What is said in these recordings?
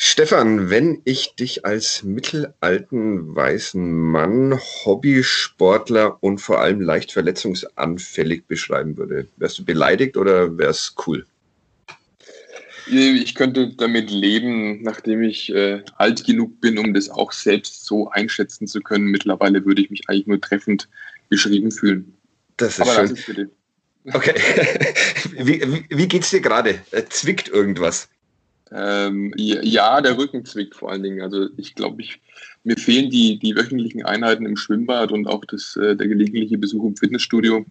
Stefan, wenn ich dich als mittelalten weißen Mann, Hobbysportler und vor allem leicht verletzungsanfällig beschreiben würde, wärst du beleidigt oder wär's cool? Ich könnte damit leben, nachdem ich äh, alt genug bin, um das auch selbst so einschätzen zu können. Mittlerweile würde ich mich eigentlich nur treffend beschrieben fühlen. Das ist Aber schön. Das ist. Okay. wie, wie, wie geht's dir gerade? Äh, zwickt irgendwas? Ähm, ja, der Rücken zwickt vor allen Dingen. Also ich glaube, ich, mir fehlen die, die wöchentlichen Einheiten im Schwimmbad und auch das, äh, der gelegentliche Besuch im Fitnessstudio.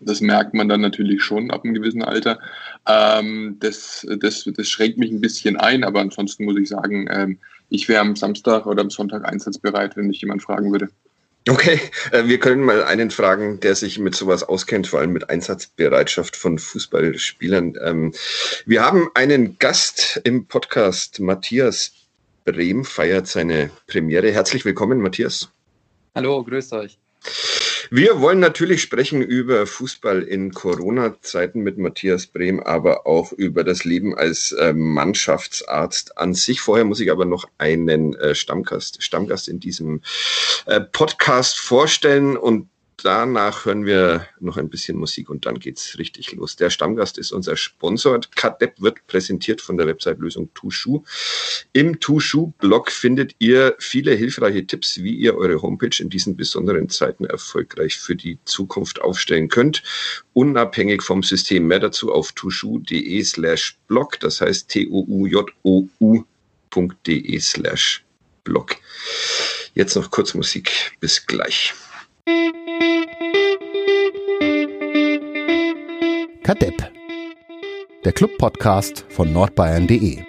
Das merkt man dann natürlich schon ab einem gewissen Alter. Ähm, das, das, das schränkt mich ein bisschen ein, aber ansonsten muss ich sagen, ähm, ich wäre am Samstag oder am Sonntag einsatzbereit, wenn mich jemand fragen würde. Okay, äh, wir können mal einen fragen, der sich mit sowas auskennt, vor allem mit Einsatzbereitschaft von Fußballspielern. Ähm, wir haben einen Gast im Podcast, Matthias Brehm feiert seine Premiere. Herzlich willkommen, Matthias. Hallo, grüßt euch. Wir wollen natürlich sprechen über Fußball in Corona-Zeiten mit Matthias Brehm, aber auch über das Leben als äh, Mannschaftsarzt an sich. Vorher muss ich aber noch einen äh, Stammgast, Stammgast in diesem äh, Podcast vorstellen und danach hören wir noch ein bisschen Musik und dann geht's richtig los. Der Stammgast ist unser Sponsor. Kadep wird präsentiert von der Website-Lösung Tushu. Im Tushu-Blog findet ihr viele hilfreiche Tipps, wie ihr eure Homepage in diesen besonderen Zeiten erfolgreich für die Zukunft aufstellen könnt, unabhängig vom System. Mehr dazu auf tushu.de slash blog, das heißt t-o-u-j-o-u.de slash blog. Jetzt noch kurz Musik. Bis gleich. Kadepp, der Club-Podcast von nordbayern.de.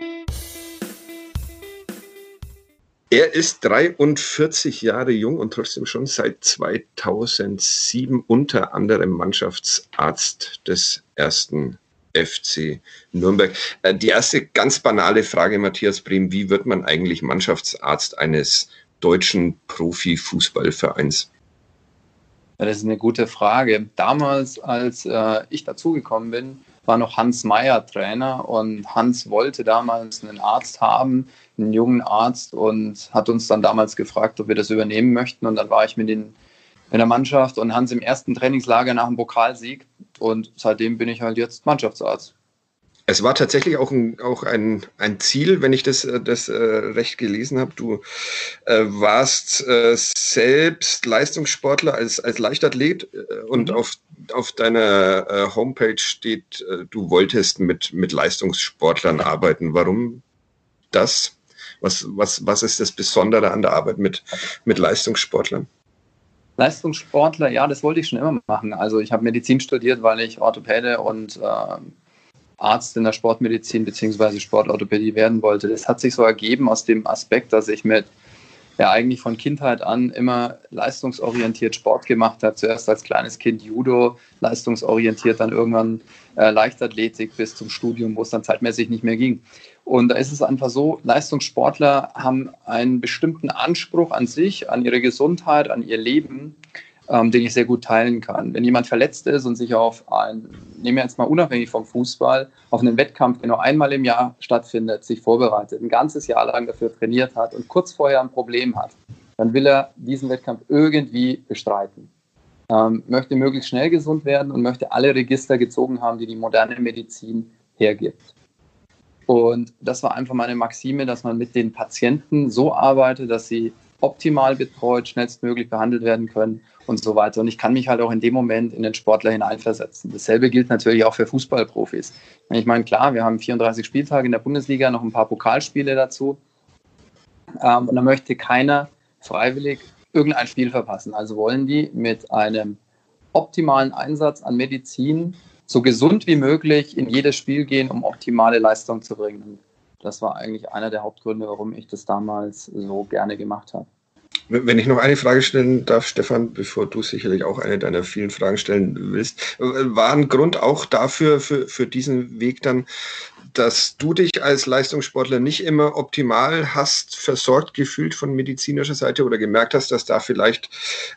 Er ist 43 Jahre jung und trotzdem schon seit 2007 unter anderem Mannschaftsarzt des ersten FC Nürnberg. Äh, die erste ganz banale Frage, Matthias Brehm, wie wird man eigentlich Mannschaftsarzt eines deutschen Profifußballvereins? Ja, das ist eine gute Frage. Damals, als äh, ich dazugekommen bin, war noch Hans Meyer Trainer und Hans wollte damals einen Arzt haben, einen jungen Arzt und hat uns dann damals gefragt, ob wir das übernehmen möchten. Und dann war ich mit in, in der Mannschaft und Hans im ersten Trainingslager nach dem Pokalsieg und seitdem bin ich halt jetzt Mannschaftsarzt. Es war tatsächlich auch ein, auch ein, ein Ziel, wenn ich das, äh, das äh, recht gelesen habe. Du äh, warst äh, selbst Leistungssportler als, als Leichtathlet äh, und mhm. auf, auf deiner äh, Homepage steht, du wolltest mit, mit Leistungssportlern arbeiten. Warum das? Was, was, was ist das Besondere an der Arbeit mit, mit Leistungssportlern? Leistungssportler, ja, das wollte ich schon immer machen. Also ich habe Medizin studiert, weil ich Orthopäde und Arzt in der Sportmedizin bzw. Sportorthopädie werden wollte. Das hat sich so ergeben aus dem Aspekt, dass ich mit ja eigentlich von Kindheit an immer leistungsorientiert Sport gemacht habe. Zuerst als kleines Kind Judo, leistungsorientiert, dann irgendwann äh, Leichtathletik bis zum Studium, wo es dann zeitmäßig nicht mehr ging. Und da ist es einfach so, Leistungssportler haben einen bestimmten Anspruch an sich, an ihre Gesundheit, an ihr Leben ähm, den ich sehr gut teilen kann. Wenn jemand verletzt ist und sich auf ein, nehmen wir jetzt mal unabhängig vom Fußball, auf einen Wettkampf, der nur einmal im Jahr stattfindet, sich vorbereitet, ein ganzes Jahr lang dafür trainiert hat und kurz vorher ein Problem hat, dann will er diesen Wettkampf irgendwie bestreiten. Ähm, möchte möglichst schnell gesund werden und möchte alle Register gezogen haben, die die moderne Medizin hergibt. Und das war einfach meine Maxime, dass man mit den Patienten so arbeitet, dass sie optimal betreut, schnellstmöglich behandelt werden können und so weiter. Und ich kann mich halt auch in dem Moment in den Sportler hineinversetzen. Dasselbe gilt natürlich auch für Fußballprofis. Ich meine, klar, wir haben 34 Spieltage in der Bundesliga, noch ein paar Pokalspiele dazu. Ähm, und da möchte keiner freiwillig irgendein Spiel verpassen. Also wollen die mit einem optimalen Einsatz an Medizin so gesund wie möglich in jedes Spiel gehen, um optimale Leistung zu bringen. Das war eigentlich einer der Hauptgründe, warum ich das damals so gerne gemacht habe. Wenn ich noch eine Frage stellen darf, Stefan, bevor du sicherlich auch eine deiner vielen Fragen stellen willst, war ein Grund auch dafür, für, für diesen Weg dann, dass du dich als Leistungssportler nicht immer optimal hast versorgt gefühlt von medizinischer Seite oder gemerkt hast, dass da vielleicht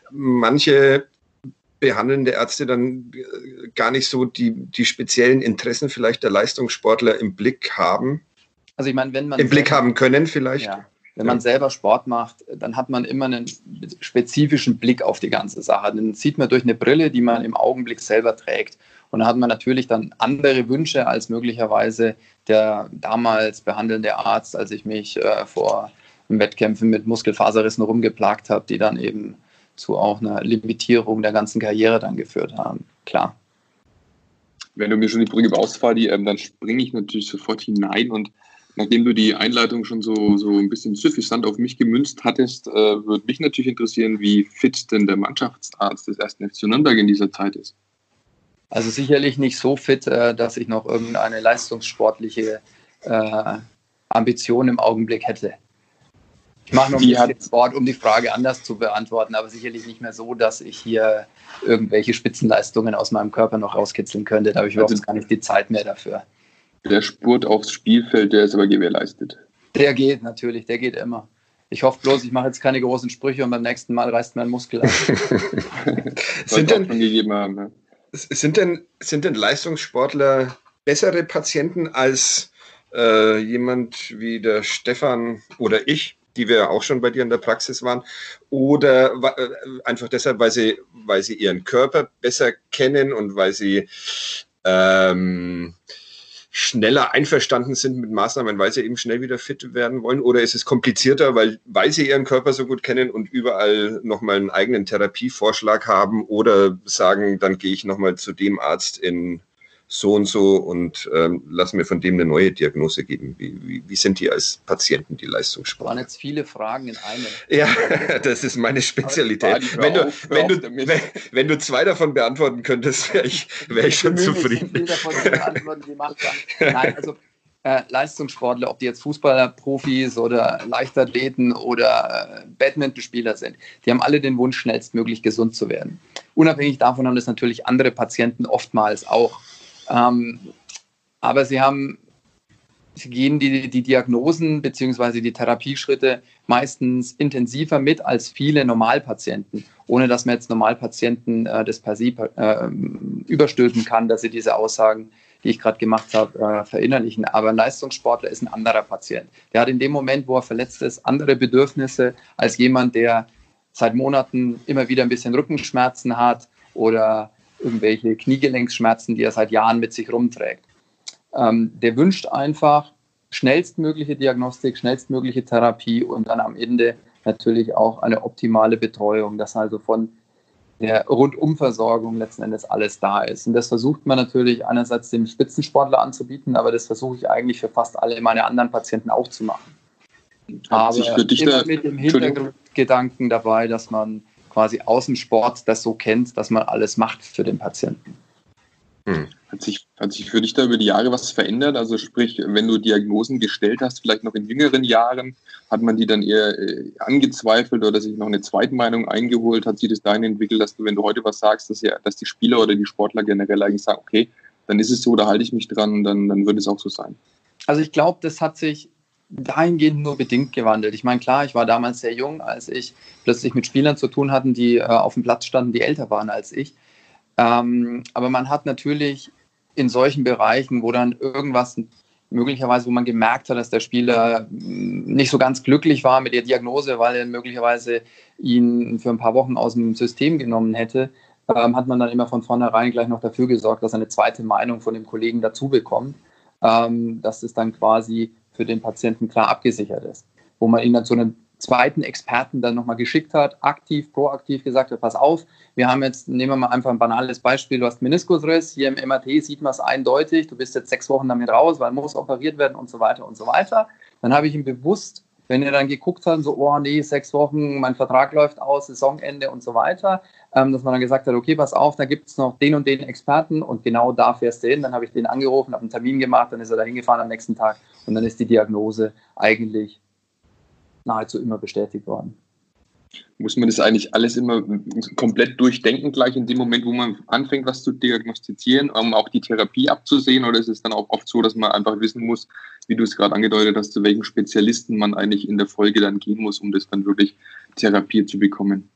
manche behandelnde Ärzte dann gar nicht so die, die speziellen Interessen vielleicht der Leistungssportler im Blick haben? Also ich meine, wenn man im Blick haben können vielleicht. Ja, wenn man selber Sport macht, dann hat man immer einen spezifischen Blick auf die ganze Sache. Den sieht man durch eine Brille, die man im Augenblick selber trägt. Und da hat man natürlich dann andere Wünsche als möglicherweise der damals behandelnde Arzt, als ich mich äh, vor Wettkämpfen mit Muskelfaserrissen rumgeplagt habe, die dann eben zu auch einer Limitierung der ganzen Karriere dann geführt haben. Klar. Wenn du mir schon die Brücke baust, Fadi, ähm, dann springe ich natürlich sofort hinein und nachdem du die Einleitung schon so, so ein bisschen suffisant auf mich gemünzt hattest, äh, würde mich natürlich interessieren, wie fit denn der Mannschaftsarzt des ersten FC Nürnberg in dieser Zeit ist. Also sicherlich nicht so fit, äh, dass ich noch irgendeine leistungssportliche äh, Ambition im Augenblick hätte. Ich mache noch ein bisschen Sport, um die Frage anders zu beantworten, aber sicherlich nicht mehr so, dass ich hier irgendwelche Spitzenleistungen aus meinem Körper noch rauskitzeln könnte. Da habe ich also überhaupt gar nicht die Zeit mehr dafür. Der Spurt aufs Spielfeld, der ist aber gewährleistet. Der geht natürlich, der geht immer. Ich hoffe bloß, ich mache jetzt keine großen Sprüche und beim nächsten Mal reißt mir ein Muskel ab. sind, denn, haben, ja. sind, denn, sind denn Leistungssportler bessere Patienten als äh, jemand wie der Stefan oder ich? die wir auch schon bei dir in der Praxis waren, oder äh, einfach deshalb, weil sie, weil sie ihren Körper besser kennen und weil sie ähm, schneller einverstanden sind mit Maßnahmen, weil sie eben schnell wieder fit werden wollen? Oder ist es komplizierter, weil, weil sie ihren Körper so gut kennen und überall nochmal einen eigenen Therapievorschlag haben oder sagen, dann gehe ich nochmal zu dem Arzt in so und so und ähm, lass mir von dem eine neue Diagnose geben. Wie, wie, wie sind die als Patienten, die Leistungssport? Das waren jetzt viele Fragen in einem. Ja, das ist meine Spezialität. Wenn du, auf, wenn, du, wenn, wenn, du zwei davon beantworten könntest, wäre ich, wär ich schon zufrieden. Viel davon beantworten, die macht Nein, also äh, Leistungssportler, ob die jetzt Fußballer, Profis oder Leichtathleten oder äh, Badmintonspieler sind, die haben alle den Wunsch, schnellstmöglich gesund zu werden. Unabhängig davon haben das natürlich andere Patienten oftmals auch. Ähm, aber sie haben, sie gehen die, die Diagnosen bzw. die Therapieschritte meistens intensiver mit als viele Normalpatienten, ohne dass man jetzt Normalpatienten äh, das per äh, überstülpen kann, dass sie diese Aussagen, die ich gerade gemacht habe, äh, verinnerlichen. Aber ein Leistungssportler ist ein anderer Patient. Der hat in dem Moment, wo er verletzt ist, andere Bedürfnisse als jemand, der seit Monaten immer wieder ein bisschen Rückenschmerzen hat oder irgendwelche Kniegelenksschmerzen, die er seit Jahren mit sich rumträgt. Ähm, der wünscht einfach schnellstmögliche Diagnostik, schnellstmögliche Therapie und dann am Ende natürlich auch eine optimale Betreuung, dass also von der Rundumversorgung letzten Endes alles da ist. Und das versucht man natürlich einerseits dem Spitzensportler anzubieten, aber das versuche ich eigentlich für fast alle meine anderen Patienten auch zu machen. Aber immer mit dem Hintergrundgedanken dabei, dass man quasi aus dem Sport das so kennt, dass man alles macht für den Patienten. Hm. Hat sich, hat sich für dich da über die Jahre was verändert? Also sprich, wenn du Diagnosen gestellt hast, vielleicht noch in jüngeren Jahren, hat man die dann eher äh, angezweifelt oder sich noch eine Zweitmeinung eingeholt? Hat sich das dahin entwickelt, dass du, wenn du heute was sagst, dass, ja, dass die Spieler oder die Sportler generell eigentlich sagen, okay, dann ist es so, da halte ich mich dran, dann, dann wird es auch so sein? Also ich glaube, das hat sich dahingehend nur bedingt gewandelt. Ich meine, klar, ich war damals sehr jung, als ich plötzlich mit Spielern zu tun hatte, die äh, auf dem Platz standen, die älter waren als ich. Ähm, aber man hat natürlich in solchen Bereichen, wo dann irgendwas möglicherweise, wo man gemerkt hat, dass der Spieler mm, nicht so ganz glücklich war mit der Diagnose, weil er möglicherweise ihn für ein paar Wochen aus dem System genommen hätte, ähm, hat man dann immer von vornherein gleich noch dafür gesorgt, dass er eine zweite Meinung von dem Kollegen dazu bekommt. Ähm, dass es dann quasi für den Patienten klar abgesichert ist. Wo man ihn dann zu einem zweiten Experten dann nochmal geschickt hat, aktiv, proaktiv gesagt hat, pass auf, wir haben jetzt, nehmen wir mal einfach ein banales Beispiel, du hast Meniskusriss, hier im MRT sieht man es eindeutig, du bist jetzt sechs Wochen damit raus, weil muss operiert werden und so weiter und so weiter. Dann habe ich ihm bewusst wenn er dann geguckt hat, so, oh nee, sechs Wochen, mein Vertrag läuft aus, Saisonende und so weiter, ähm, dass man dann gesagt hat, okay, pass auf, da gibt es noch den und den Experten und genau da fährst du hin. Dann habe ich den angerufen, habe einen Termin gemacht, dann ist er da hingefahren am nächsten Tag und dann ist die Diagnose eigentlich nahezu immer bestätigt worden muss man das eigentlich alles immer komplett durchdenken, gleich in dem Moment, wo man anfängt, was zu diagnostizieren, um auch die Therapie abzusehen? Oder ist es dann auch oft so, dass man einfach wissen muss, wie du es gerade angedeutet hast, zu welchen Spezialisten man eigentlich in der Folge dann gehen muss, um das dann wirklich therapiert zu bekommen?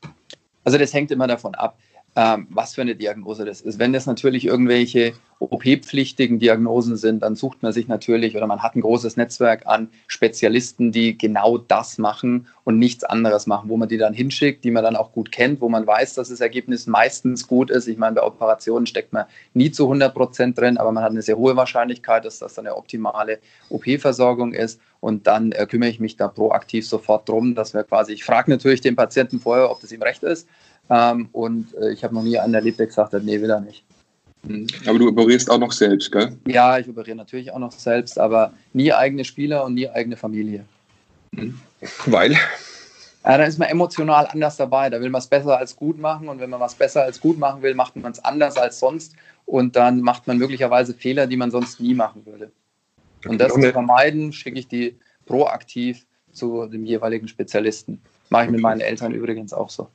Also das hängt immer davon ab. Ähm, was für eine Diagnose das ist. Wenn das natürlich irgendwelche OP-pflichtigen Diagnosen sind, dann sucht man sich natürlich oder man hat ein großes Netzwerk an Spezialisten, die genau das machen und nichts anderes machen, wo man die dann hinschickt, die man dann auch gut kennt, wo man weiß, dass das Ergebnis meistens gut ist. Ich meine, bei Operationen steckt man nie zu 100 Prozent drin, aber man hat eine sehr hohe Wahrscheinlichkeit, dass das dann eine optimale OP-Versorgung ist. Und dann äh, kümmere ich mich da proaktiv sofort drum, dass wir quasi, ich frage natürlich den Patienten vorher, ob das ihm recht ist ähm, und äh, ich habe noch nie einen erlebt, der gesagt hat, nee, will er nicht. Mhm. Aber du operierst auch noch selbst, gell? Ja, ich operiere natürlich auch noch selbst, aber nie eigene Spieler und nie eigene Familie. Mhm. Weil? Ja, da ist man emotional anders dabei. Da will man es besser als gut machen. Und wenn man was besser als gut machen will, macht man es anders als sonst. Und dann macht man möglicherweise Fehler, die man sonst nie machen würde. Und das zu vermeiden, schicke ich die proaktiv zu dem jeweiligen Spezialisten. Mache ich mit meinen Eltern übrigens auch so.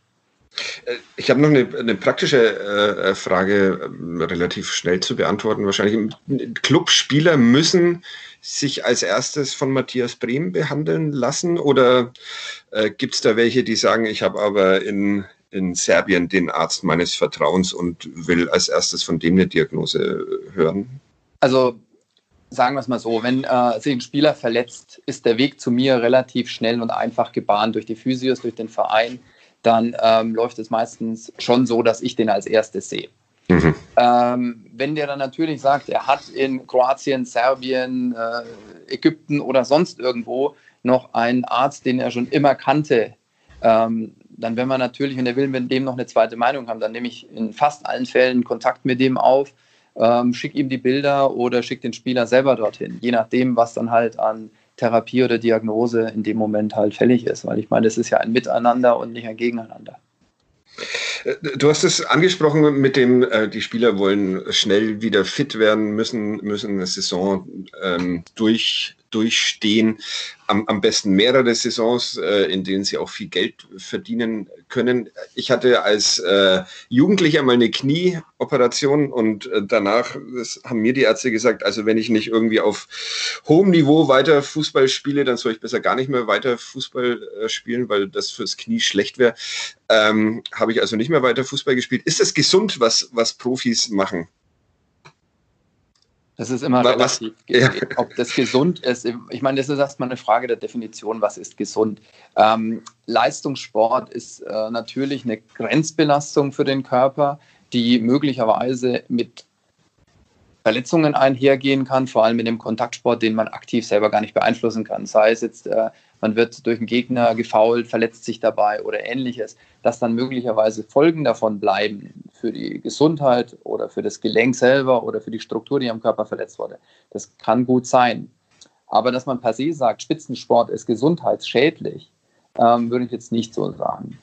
Äh, ich habe noch eine, eine praktische äh, Frage, äh, relativ schnell zu beantworten wahrscheinlich. Clubspieler müssen sich als erstes von Matthias Brehm behandeln lassen oder äh, gibt es da welche, die sagen, ich habe aber in, in Serbien den Arzt meines Vertrauens und will als erstes von dem eine Diagnose hören? Also sagen wir es mal so, wenn äh, sich ein Spieler verletzt, ist der Weg zu mir relativ schnell und einfach gebahnt durch die Physios, durch den Verein dann ähm, läuft es meistens schon so, dass ich den als erstes sehe. Mhm. Ähm, wenn der dann natürlich sagt, er hat in Kroatien, Serbien, äh, Ägypten oder sonst irgendwo noch einen Arzt, den er schon immer kannte, ähm, dann wenn man natürlich, und er will mit dem noch eine zweite Meinung haben, dann nehme ich in fast allen Fällen Kontakt mit dem auf, ähm, schicke ihm die Bilder oder schicke den Spieler selber dorthin, je nachdem, was dann halt an Therapie oder Diagnose in dem Moment halt fällig ist. Weil ich meine, es ist ja ein Miteinander und nicht ein Gegeneinander. Du hast es angesprochen mit dem, äh, die Spieler wollen schnell wieder fit werden, müssen, müssen eine Saison ähm, durch durchstehen. Am, am besten mehrere Saisons, äh, in denen sie auch viel Geld verdienen können. Ich hatte als äh, Jugendlicher mal eine Knieoperation und äh, danach haben mir die Ärzte gesagt, also wenn ich nicht irgendwie auf hohem Niveau weiter Fußball spiele, dann soll ich besser gar nicht mehr weiter Fußball äh, spielen, weil das fürs Knie schlecht wäre. Ähm, Habe ich also nicht mehr weiter Fußball gespielt. Ist das gesund, was, was Profis machen? Das ist immer was, relativ, ja. ob das gesund ist. Ich meine, das ist erstmal eine Frage der Definition, was ist gesund. Ähm, Leistungssport ist äh, natürlich eine Grenzbelastung für den Körper, die möglicherweise mit Verletzungen einhergehen kann, vor allem mit dem Kontaktsport, den man aktiv selber gar nicht beeinflussen kann. Sei es jetzt, äh, man wird durch einen Gegner gefault, verletzt sich dabei oder ähnliches, dass dann möglicherweise Folgen davon bleiben für die Gesundheit oder für das Gelenk selber oder für die Struktur, die am Körper verletzt wurde. Das kann gut sein. Aber dass man per se sagt, Spitzensport ist gesundheitsschädlich, ähm, würde ich jetzt nicht so sagen.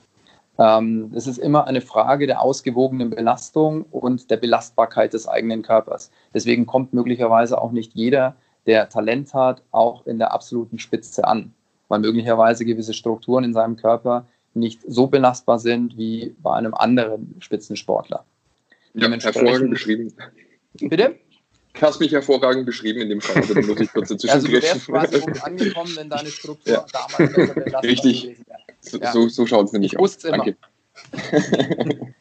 Ähm, es ist immer eine Frage der ausgewogenen Belastung und der Belastbarkeit des eigenen Körpers. Deswegen kommt möglicherweise auch nicht jeder, der Talent hat, auch in der absoluten Spitze an, weil möglicherweise gewisse Strukturen in seinem Körper nicht so belastbar sind wie bei einem anderen Spitzensportler. Ja, hervorragend beschrieben. Bitte? Du hast mich hervorragend beschrieben in dem Fall. Also, muss ich kurz dazwischen also du wärst quasi gut angekommen, wenn deine Struktur ja. damals besser belastbar Richtig. gewesen wäre. So, ja. so, so schaut es nämlich ich aus. Danke.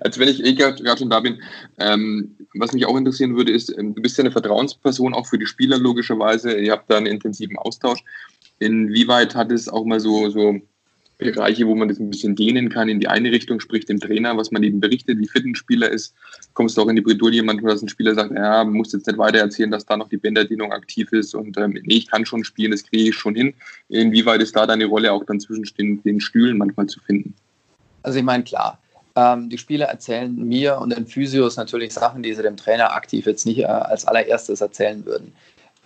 Als wenn ich eh gerade schon da bin, ähm, was mich auch interessieren würde, ist, ähm, du bist ja eine Vertrauensperson auch für die Spieler logischerweise. Ihr habt da einen intensiven Austausch. Inwieweit hat es auch mal so, so Bereiche, wo man das ein bisschen dehnen kann in die eine Richtung, sprich dem Trainer, was man eben berichtet, wie fit ein Spieler ist. Kommst du auch in die Bredouille manchmal, dass ein Spieler sagt, ja, muss jetzt nicht weiter erzählen, dass da noch die Bänderdehnung aktiv ist und ähm, nee, ich kann schon spielen, das kriege ich schon hin. Inwieweit ist da deine Rolle auch dann zwischen den, den Stühlen manchmal zu finden? Also ich meine, klar, ähm, die Spieler erzählen mir und den Physios natürlich Sachen, die sie dem Trainer aktiv jetzt nicht äh, als allererstes erzählen würden.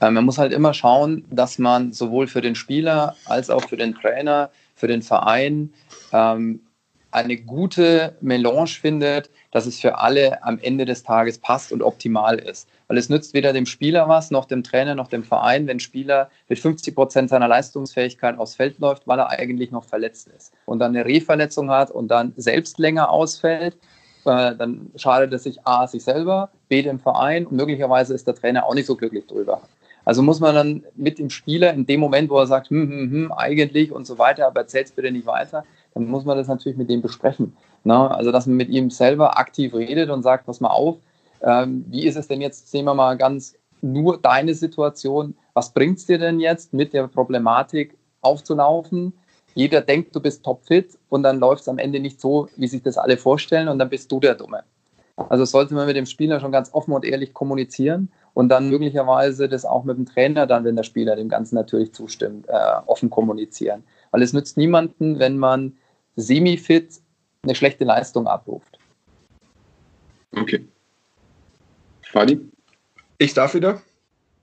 Ähm, man muss halt immer schauen, dass man sowohl für den Spieler als auch für den Trainer für den Verein ähm, eine gute Melange findet, dass es für alle am Ende des Tages passt und optimal ist. Weil es nützt weder dem Spieler was, noch dem Trainer, noch dem Verein, wenn Spieler mit 50 Prozent seiner Leistungsfähigkeit aufs Feld läuft, weil er eigentlich noch verletzt ist und dann eine Rehverletzung hat und dann selbst länger ausfällt, äh, dann schadet es sich A, sich selber, B, dem Verein und möglicherweise ist der Trainer auch nicht so glücklich drüber. Also muss man dann mit dem Spieler in dem Moment, wo er sagt, hm, hm, hm, eigentlich und so weiter, aber erzähl's bitte nicht weiter, dann muss man das natürlich mit dem besprechen. Na, also, dass man mit ihm selber aktiv redet und sagt, pass mal auf, ähm, wie ist es denn jetzt, sehen wir mal ganz nur deine Situation, was bringt es dir denn jetzt mit der Problematik aufzulaufen? Jeder denkt, du bist topfit und dann läuft es am Ende nicht so, wie sich das alle vorstellen und dann bist du der Dumme. Also sollte man mit dem Spieler schon ganz offen und ehrlich kommunizieren und dann möglicherweise das auch mit dem Trainer dann, wenn der Spieler dem Ganzen natürlich zustimmt, äh, offen kommunizieren. Weil es nützt niemanden, wenn man semi-fit eine schlechte Leistung abruft. Okay. Fadi? Ich darf wieder?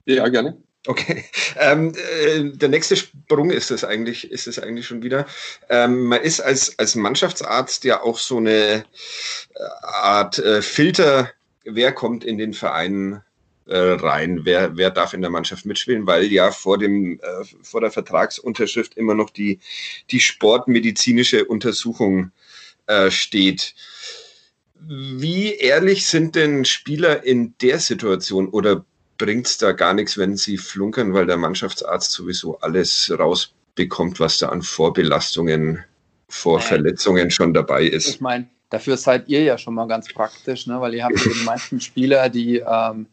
Ja, gerne. Okay. Ähm, äh, der nächste Sprung ist es eigentlich, ist es eigentlich schon wieder. Ähm, man ist als, als Mannschaftsarzt ja auch so eine äh, Art äh, Filter, wer kommt in den Verein äh, rein, wer, wer darf in der Mannschaft mitspielen, weil ja vor dem, äh, vor der Vertragsunterschrift immer noch die, die sportmedizinische Untersuchung äh, steht. Wie ehrlich sind denn Spieler in der Situation oder bringt es da gar nichts, wenn sie flunkern, weil der Mannschaftsarzt sowieso alles rausbekommt, was da an Vorbelastungen vor Verletzungen schon dabei ist? Ich meine, dafür seid ihr ja schon mal ganz praktisch, ne? weil ihr habt ja die meisten Spieler, die ähm,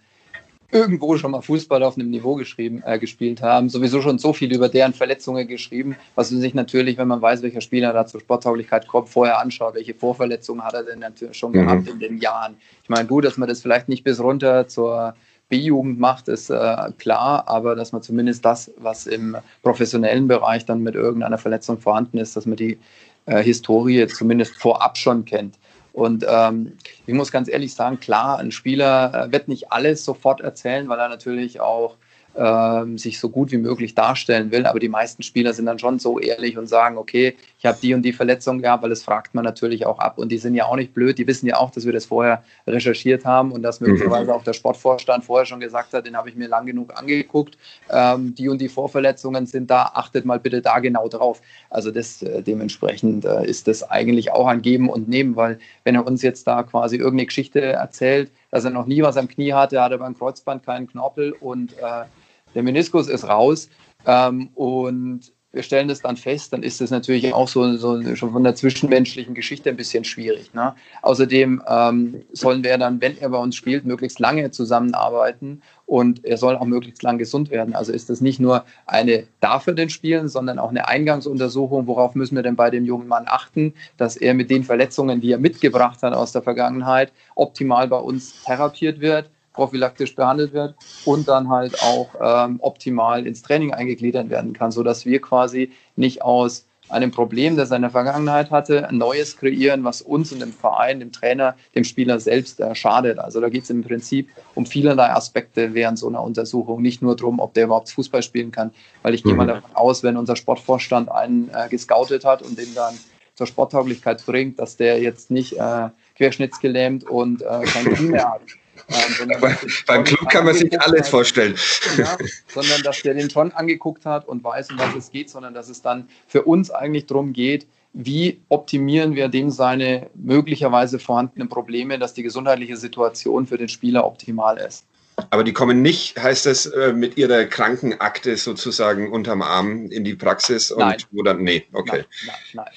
irgendwo schon mal Fußball auf einem Niveau geschrieben, äh, gespielt haben, sowieso schon so viel über deren Verletzungen geschrieben, was man sich natürlich, wenn man weiß, welcher Spieler da zur Sporttauglichkeit kommt, vorher anschaut, welche Vorverletzungen hat er denn natürlich schon mhm. gehabt in den Jahren. Ich meine, gut, dass man das vielleicht nicht bis runter zur B-Jugend macht, ist äh, klar, aber dass man zumindest das, was im professionellen Bereich dann mit irgendeiner Verletzung vorhanden ist, dass man die äh, Historie zumindest vorab schon kennt. Und ähm, ich muss ganz ehrlich sagen, klar, ein Spieler äh, wird nicht alles sofort erzählen, weil er natürlich auch ähm, sich so gut wie möglich darstellen will. Aber die meisten Spieler sind dann schon so ehrlich und sagen, okay, ich habe die und die Verletzung gehabt, weil das fragt man natürlich auch ab. Und die sind ja auch nicht blöd, die wissen ja auch, dass wir das vorher recherchiert haben und dass möglicherweise auch der Sportvorstand vorher schon gesagt hat, den habe ich mir lang genug angeguckt. Ähm, die und die Vorverletzungen sind da, achtet mal bitte da genau drauf. Also das äh, dementsprechend äh, ist das eigentlich auch ein Geben und Nehmen, weil wenn er uns jetzt da quasi irgendeine Geschichte erzählt, dass er noch nie was am Knie hatte, hatte beim Kreuzband keinen Knorpel und äh, der Meniskus ist raus ähm, und wir stellen das dann fest, dann ist das natürlich auch so, so schon von der zwischenmenschlichen Geschichte ein bisschen schwierig. Ne? Außerdem ähm, sollen wir dann, wenn er bei uns spielt, möglichst lange zusammenarbeiten und er soll auch möglichst lang gesund werden. Also ist das nicht nur eine dafür den Spielen, sondern auch eine Eingangsuntersuchung. Worauf müssen wir denn bei dem jungen Mann achten, dass er mit den Verletzungen, die er mitgebracht hat aus der Vergangenheit, optimal bei uns therapiert wird prophylaktisch behandelt wird und dann halt auch ähm, optimal ins Training eingegliedert werden kann, sodass wir quasi nicht aus einem Problem, das er in der Vergangenheit hatte, ein neues kreieren, was uns und dem Verein, dem Trainer, dem Spieler selbst äh, schadet. Also da geht es im Prinzip um vielerlei Aspekte während so einer Untersuchung, nicht nur darum, ob der überhaupt Fußball spielen kann, weil ich mhm. gehe mal mhm. davon aus, wenn unser Sportvorstand einen äh, gescoutet hat und den dann zur Sporttauglichkeit bringt, dass der jetzt nicht äh, querschnittsgelähmt und äh, kein Knie mehr hat. Ähm, Bei, beim Club kann man sich alles hat, vorstellen. Ja, sondern dass der den schon angeguckt hat und weiß, um was es geht, sondern dass es dann für uns eigentlich darum geht, wie optimieren wir dem seine möglicherweise vorhandenen Probleme, dass die gesundheitliche Situation für den Spieler optimal ist. Aber die kommen nicht, heißt es, äh, mit ihrer Krankenakte sozusagen unterm Arm in die Praxis und nein. wo dann, nee, okay. Nein, nein, nein.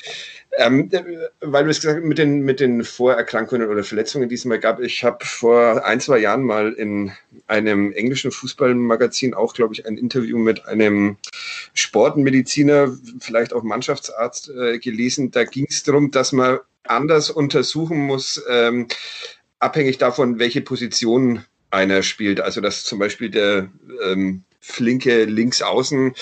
Ähm, weil du es gesagt hast, mit den, mit den Vorerkrankungen oder Verletzungen, die es mal gab. Ich habe vor ein, zwei Jahren mal in einem englischen Fußballmagazin auch, glaube ich, ein Interview mit einem Sportmediziner, vielleicht auch Mannschaftsarzt äh, gelesen. Da ging es darum, dass man anders untersuchen muss, ähm, abhängig davon, welche Position einer spielt. Also dass zum Beispiel der ähm, flinke Linksaußen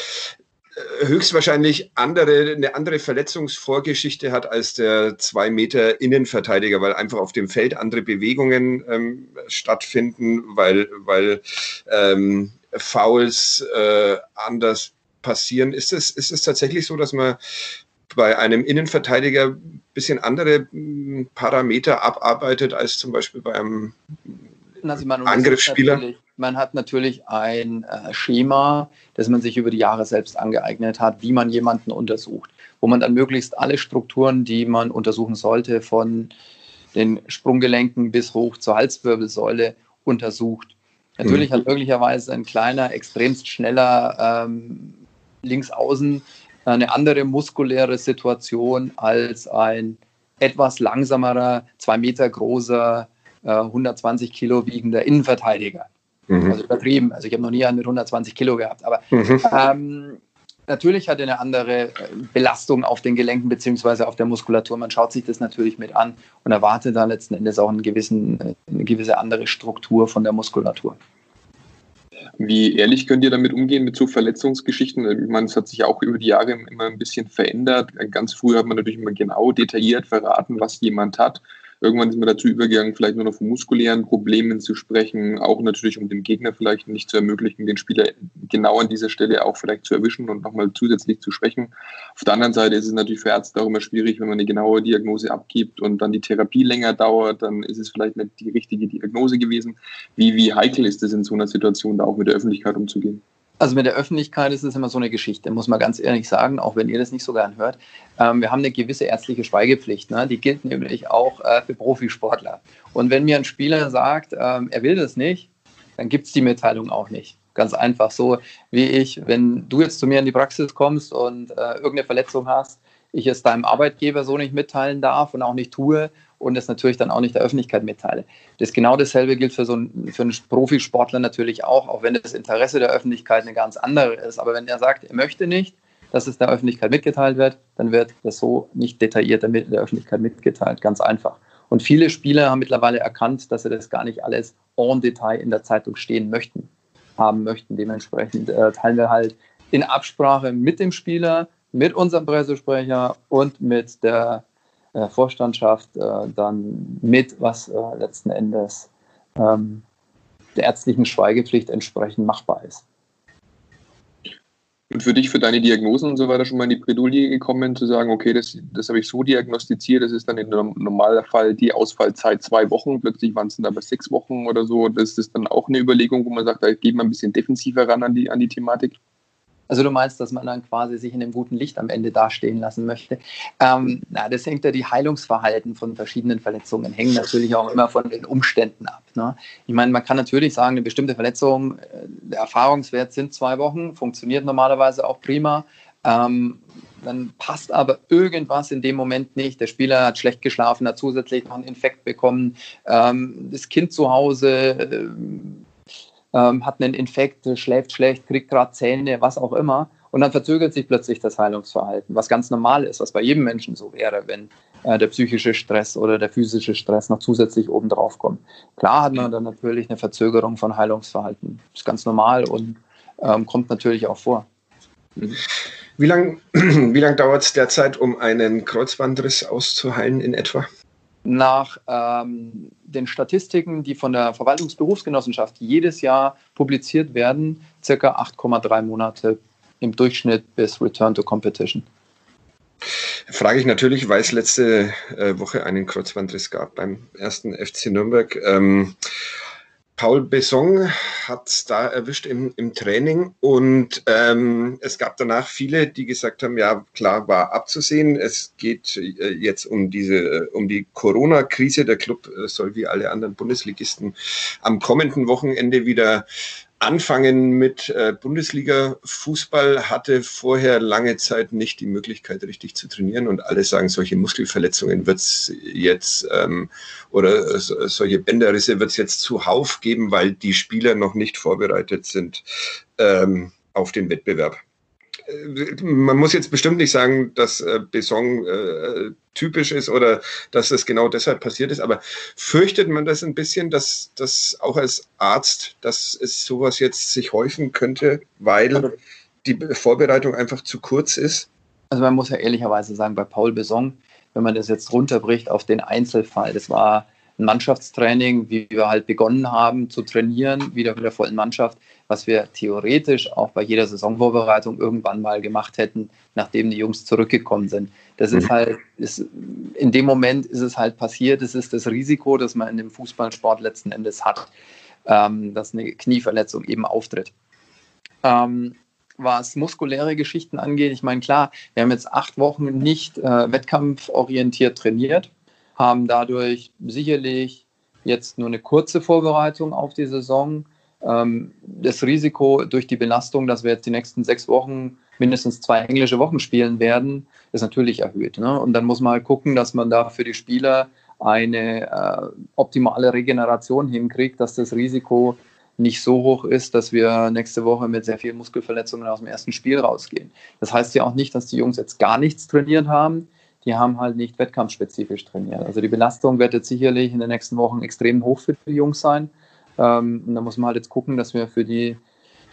höchstwahrscheinlich andere, eine andere Verletzungsvorgeschichte hat als der zwei Meter Innenverteidiger, weil einfach auf dem Feld andere Bewegungen ähm, stattfinden, weil, weil ähm, Fouls äh, anders passieren. Ist es, ist es tatsächlich so, dass man bei einem Innenverteidiger ein bisschen andere hm, Parameter abarbeitet als zum Beispiel bei einem also Angriffsspieler? man hat natürlich ein äh, Schema, das man sich über die Jahre selbst angeeignet hat, wie man jemanden untersucht, wo man dann möglichst alle Strukturen, die man untersuchen sollte, von den Sprunggelenken bis hoch zur Halswirbelsäule untersucht. Natürlich mhm. hat möglicherweise ein kleiner, extremst schneller ähm, Linksaußen eine andere muskuläre Situation als ein etwas langsamerer, zwei Meter großer, äh, 120 Kilo wiegender Innenverteidiger. Mhm. Also übertrieben. Also ich habe noch nie einen mit 120 Kilo gehabt. Aber mhm. ähm, natürlich hat er eine andere äh, Belastung auf den Gelenken beziehungsweise auf der Muskulatur. Man schaut sich das natürlich mit an und erwartet da letzten Endes auch einen gewissen, äh, eine gewisse andere Struktur von der Muskulatur. Wie ehrlich könnt ihr damit umgehen mit so Verletzungsgeschichten? Ich meine, es hat sich auch über die Jahre immer ein bisschen verändert. Ganz früh hat man natürlich immer genau detailliert verraten, was jemand hat. Irgendwann ist man dazu übergegangen, vielleicht nur noch von muskulären Problemen zu sprechen, auch natürlich, um dem Gegner vielleicht nicht zu ermöglichen, den Spieler genau an dieser Stelle auch vielleicht zu erwischen und nochmal zusätzlich zu schwächen. Auf der anderen Seite ist es natürlich für Ärzte auch immer schwierig, wenn man eine genaue Diagnose abgibt und dann die Therapie länger dauert, dann ist es vielleicht nicht die richtige Diagnose gewesen. Wie, wie heikel ist es in so einer Situation, da auch mit der Öffentlichkeit umzugehen? Also mit der Öffentlichkeit ist es immer so eine Geschichte, muss man ganz ehrlich sagen, auch wenn ihr das nicht so gern hört. Ähm, wir haben eine gewisse ärztliche Schweigepflicht. Ne? Die gilt nämlich auch äh, für Profisportler. Und wenn mir ein Spieler sagt, ähm, er will das nicht, dann gibt es die Mitteilung auch nicht. Ganz einfach so wie ich, wenn du jetzt zu mir in die Praxis kommst und äh, irgendeine Verletzung hast, ich es deinem Arbeitgeber so nicht mitteilen darf und auch nicht tue und es natürlich dann auch nicht der Öffentlichkeit mitteile. Das genau dasselbe gilt für so einen, für einen Profisportler natürlich auch, auch wenn das Interesse der Öffentlichkeit eine ganz andere ist. Aber wenn er sagt, er möchte nicht, dass es der Öffentlichkeit mitgeteilt wird, dann wird das so nicht detailliert der Öffentlichkeit mitgeteilt, ganz einfach. Und viele Spieler haben mittlerweile erkannt, dass sie das gar nicht alles en Detail in der Zeitung stehen möchten, haben möchten. Dementsprechend äh, teilen wir halt in Absprache mit dem Spieler, mit unserem Pressesprecher und mit der äh, Vorstandschaft äh, dann mit, was äh, letzten Endes ähm, der ärztlichen Schweigepflicht entsprechend machbar ist. Und für dich, für deine Diagnosen und so weiter schon mal in die Bredouille gekommen, zu sagen, okay, das, das habe ich so diagnostiziert, das ist dann im Normalfall die Ausfallzeit zwei Wochen, plötzlich waren es dann aber sechs Wochen oder so. Das ist dann auch eine Überlegung, wo man sagt, da geht man ein bisschen defensiver ran an die, an die Thematik. Also du meinst, dass man dann quasi sich in einem guten Licht am Ende dastehen lassen möchte. Ähm, na, das hängt ja die Heilungsverhalten von verschiedenen Verletzungen hängen natürlich auch immer von den Umständen ab. Ne? Ich meine, man kann natürlich sagen, eine bestimmte Verletzung, äh, der Erfahrungswert sind zwei Wochen, funktioniert normalerweise auch prima. Ähm, dann passt aber irgendwas in dem Moment nicht. Der Spieler hat schlecht geschlafen, hat zusätzlich noch einen Infekt bekommen. Ähm, das Kind zu Hause äh, ähm, hat einen Infekt, schläft schlecht, kriegt gerade Zähne, was auch immer. Und dann verzögert sich plötzlich das Heilungsverhalten, was ganz normal ist, was bei jedem Menschen so wäre, wenn äh, der psychische Stress oder der physische Stress noch zusätzlich obendrauf kommt. Klar hat man dann natürlich eine Verzögerung von Heilungsverhalten. Ist ganz normal und ähm, kommt natürlich auch vor. Wie lange wie lang dauert es derzeit, um einen Kreuzbandriss auszuheilen in etwa? Nach ähm, den Statistiken, die von der Verwaltungsberufsgenossenschaft jedes Jahr publiziert werden, circa 8,3 Monate im Durchschnitt bis Return to Competition. Frage ich natürlich, weil es letzte äh, Woche einen Kreuzbandriss gab beim ersten FC Nürnberg. Ähm, Paul Besson hat da erwischt im, im Training und ähm, es gab danach viele, die gesagt haben, ja klar war abzusehen, es geht äh, jetzt um diese äh, um die Corona-Krise. Der Club äh, soll wie alle anderen Bundesligisten am kommenden Wochenende wieder anfangen mit äh, Bundesliga-Fußball, hatte vorher lange Zeit nicht die Möglichkeit, richtig zu trainieren. Und alle sagen, solche Muskelverletzungen wird es jetzt ähm, oder äh, solche Bänderrisse wird es jetzt zuhauf geben, weil die Spieler noch nicht vorbereitet sind ähm, auf den Wettbewerb man muss jetzt bestimmt nicht sagen, dass äh, Besson äh, typisch ist oder dass es genau deshalb passiert ist, aber fürchtet man das ein bisschen, dass das auch als Arzt, dass es sowas jetzt sich häufen könnte, weil die Vorbereitung einfach zu kurz ist? Also man muss ja ehrlicherweise sagen, bei Paul Besson, wenn man das jetzt runterbricht auf den Einzelfall, das war ein Mannschaftstraining, wie wir halt begonnen haben zu trainieren, wieder mit der vollen Mannschaft, was wir theoretisch auch bei jeder Saisonvorbereitung irgendwann mal gemacht hätten, nachdem die Jungs zurückgekommen sind. Das ist mhm. halt, ist, in dem Moment ist es halt passiert, es ist das Risiko, das man in dem Fußballsport letzten Endes hat, ähm, dass eine Knieverletzung eben auftritt. Ähm, was muskuläre Geschichten angeht, ich meine, klar, wir haben jetzt acht Wochen nicht äh, wettkampforientiert trainiert, haben dadurch sicherlich jetzt nur eine kurze Vorbereitung auf die Saison. Ähm, das Risiko durch die Belastung, dass wir jetzt die nächsten sechs Wochen mindestens zwei englische Wochen spielen werden, ist natürlich erhöht. Ne? Und dann muss man halt gucken, dass man da für die Spieler eine äh, optimale Regeneration hinkriegt, dass das Risiko nicht so hoch ist, dass wir nächste Woche mit sehr vielen Muskelverletzungen aus dem ersten Spiel rausgehen. Das heißt ja auch nicht, dass die Jungs jetzt gar nichts trainiert haben. Die haben halt nicht wettkampfspezifisch trainiert. Also die Belastung wird jetzt sicherlich in den nächsten Wochen extrem hoch für die Jungs sein. Ähm, und da muss man halt jetzt gucken, dass wir für die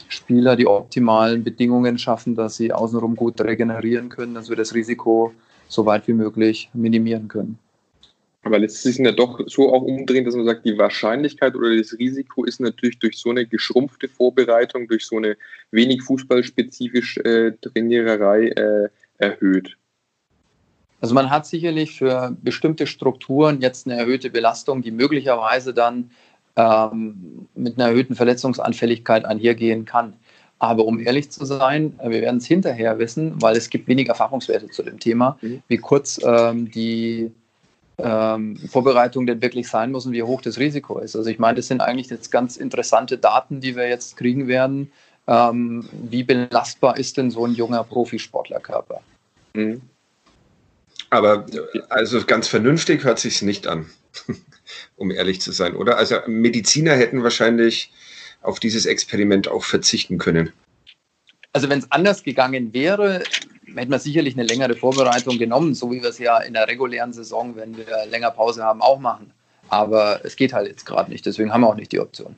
Spieler die optimalen Bedingungen schaffen, dass sie außenrum gut regenerieren können, dass wir das Risiko so weit wie möglich minimieren können. Aber letztlich sind ja doch so auch umdrehen, dass man sagt, die Wahrscheinlichkeit oder das Risiko ist natürlich durch so eine geschrumpfte Vorbereitung, durch so eine wenig fußballspezifisch äh, Trainiererei äh, erhöht. Also man hat sicherlich für bestimmte Strukturen jetzt eine erhöhte Belastung, die möglicherweise dann ähm, mit einer erhöhten Verletzungsanfälligkeit einhergehen kann. Aber um ehrlich zu sein, wir werden es hinterher wissen, weil es gibt wenig Erfahrungswerte zu dem Thema, mhm. wie kurz ähm, die ähm, Vorbereitung denn wirklich sein muss und wie hoch das Risiko ist. Also ich meine, das sind eigentlich jetzt ganz interessante Daten, die wir jetzt kriegen werden. Ähm, wie belastbar ist denn so ein junger Profisportlerkörper? Mhm. Aber also ganz vernünftig hört sich nicht an, um ehrlich zu sein, oder? Also Mediziner hätten wahrscheinlich auf dieses Experiment auch verzichten können. Also wenn es anders gegangen wäre, hätten wir sicherlich eine längere Vorbereitung genommen, so wie wir es ja in der regulären Saison, wenn wir länger Pause haben, auch machen. Aber es geht halt jetzt gerade nicht, deswegen haben wir auch nicht die Option.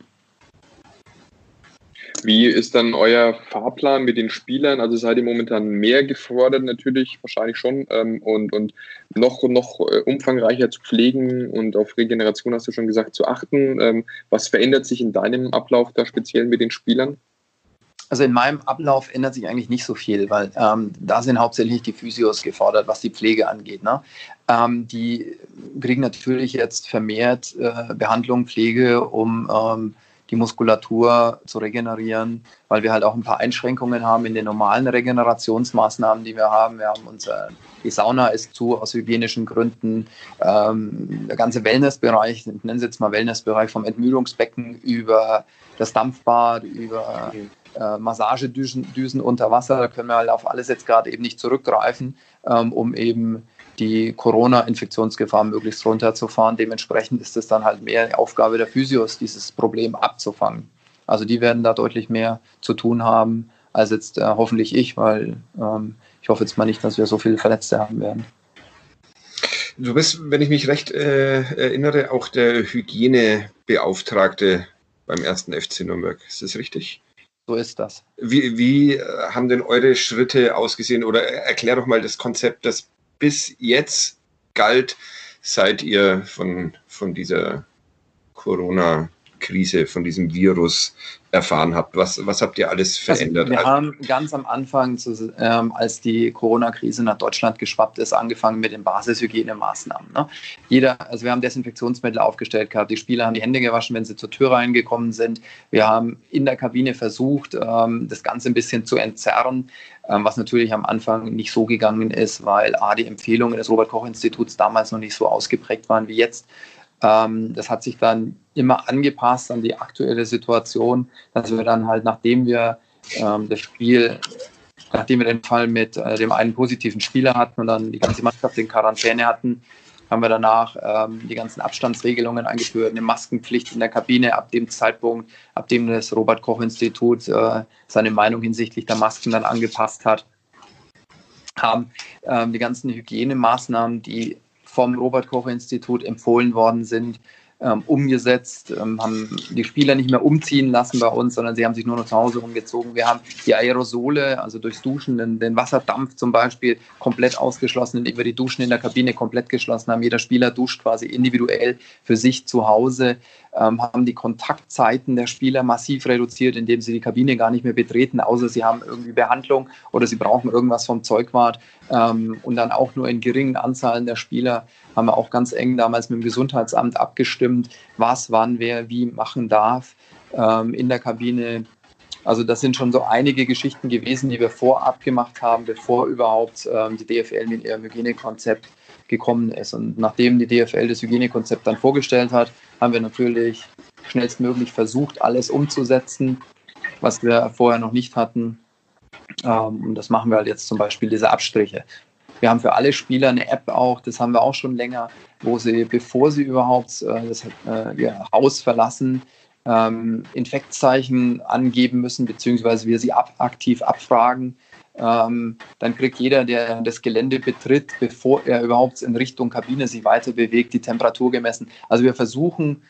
Wie ist dann euer Fahrplan mit den Spielern? Also seid ihr momentan mehr gefordert, natürlich, wahrscheinlich schon, ähm, und, und noch, noch äh, umfangreicher zu pflegen und auf Regeneration, hast du schon gesagt, zu achten. Ähm, was verändert sich in deinem Ablauf da speziell mit den Spielern? Also in meinem Ablauf ändert sich eigentlich nicht so viel, weil ähm, da sind hauptsächlich die Physios gefordert, was die Pflege angeht. Ne? Ähm, die kriegen natürlich jetzt vermehrt äh, Behandlung, Pflege, um ähm, die Muskulatur zu regenerieren, weil wir halt auch ein paar Einschränkungen haben in den normalen Regenerationsmaßnahmen, die wir haben. Wir haben unser, die Sauna ist zu aus hygienischen Gründen. Ähm, der ganze Wellnessbereich, ich nenne es jetzt mal Wellnessbereich vom Entmüdungsbecken über das Dampfbad, über äh, Massagedüsen Düsen unter Wasser. Da können wir halt auf alles jetzt gerade eben nicht zurückgreifen, ähm, um eben die Corona-Infektionsgefahr möglichst runterzufahren. Dementsprechend ist es dann halt mehr Aufgabe der Physios, dieses Problem abzufangen. Also die werden da deutlich mehr zu tun haben als jetzt äh, hoffentlich ich, weil ähm, ich hoffe jetzt mal nicht, dass wir so viele Verletzte haben werden. Du bist, wenn ich mich recht äh, erinnere, auch der Hygienebeauftragte beim ersten FC Nürnberg. Ist das richtig? So ist das. Wie, wie haben denn eure Schritte ausgesehen? Oder erklär doch mal das Konzept, das bis jetzt galt, seit ihr von, von dieser Corona-Krise, von diesem Virus erfahren habt? Was, was habt ihr alles also, verändert? Also wir haben ganz am Anfang, zu, ähm, als die Corona-Krise nach Deutschland geschwappt ist, angefangen mit den Basishygienemaßnahmen. Ne? Jeder, also wir haben Desinfektionsmittel aufgestellt gehabt, die Spieler haben die Hände gewaschen, wenn sie zur Tür reingekommen sind. Wir haben in der Kabine versucht, ähm, das Ganze ein bisschen zu entzerren, ähm, was natürlich am Anfang nicht so gegangen ist, weil A, die Empfehlungen des Robert-Koch-Instituts damals noch nicht so ausgeprägt waren wie jetzt. Ähm, das hat sich dann immer angepasst an die aktuelle Situation, dass wir dann halt, nachdem wir ähm, das Spiel, nachdem wir den Fall mit äh, dem einen positiven Spieler hatten und dann die ganze Mannschaft in Quarantäne hatten, haben wir danach ähm, die ganzen Abstandsregelungen eingeführt, eine Maskenpflicht in der Kabine ab dem Zeitpunkt, ab dem das Robert Koch Institut äh, seine Meinung hinsichtlich der Masken dann angepasst hat, haben ähm, die ganzen Hygienemaßnahmen, die vom Robert Koch Institut empfohlen worden sind, ähm, umgesetzt, ähm, haben die Spieler nicht mehr umziehen lassen bei uns, sondern sie haben sich nur noch zu Hause umgezogen. Wir haben die Aerosole, also durchs Duschen, den, den Wasserdampf zum Beispiel, komplett ausgeschlossen, über die Duschen in der Kabine komplett geschlossen haben. Jeder Spieler duscht quasi individuell für sich zu Hause ähm, haben die Kontaktzeiten der Spieler massiv reduziert, indem sie die Kabine gar nicht mehr betreten, außer sie haben irgendwie Behandlung oder sie brauchen irgendwas vom Zeugwart. Ähm, und dann auch nur in geringen Anzahlen der Spieler haben wir auch ganz eng damals mit dem Gesundheitsamt abgestimmt, was, wann, wer, wie machen darf ähm, in der Kabine. Also das sind schon so einige Geschichten gewesen, die wir vorab gemacht haben, bevor überhaupt ähm, die DFL mit ihrem Hygienekonzept gekommen ist. Und nachdem die DFL das Hygienekonzept dann vorgestellt hat, haben wir natürlich schnellstmöglich versucht, alles umzusetzen, was wir vorher noch nicht hatten. Ähm, und das machen wir halt jetzt zum Beispiel diese Abstriche. Wir haben für alle Spieler eine App auch, das haben wir auch schon länger, wo sie, bevor sie überhaupt äh, das, äh, Haus verlassen, ähm, Infektzeichen angeben müssen, beziehungsweise wir sie aktiv abfragen. Ähm, dann kriegt jeder, der das Gelände betritt, bevor er überhaupt in Richtung Kabine sich weiter bewegt, die Temperatur gemessen. Also wir versuchen,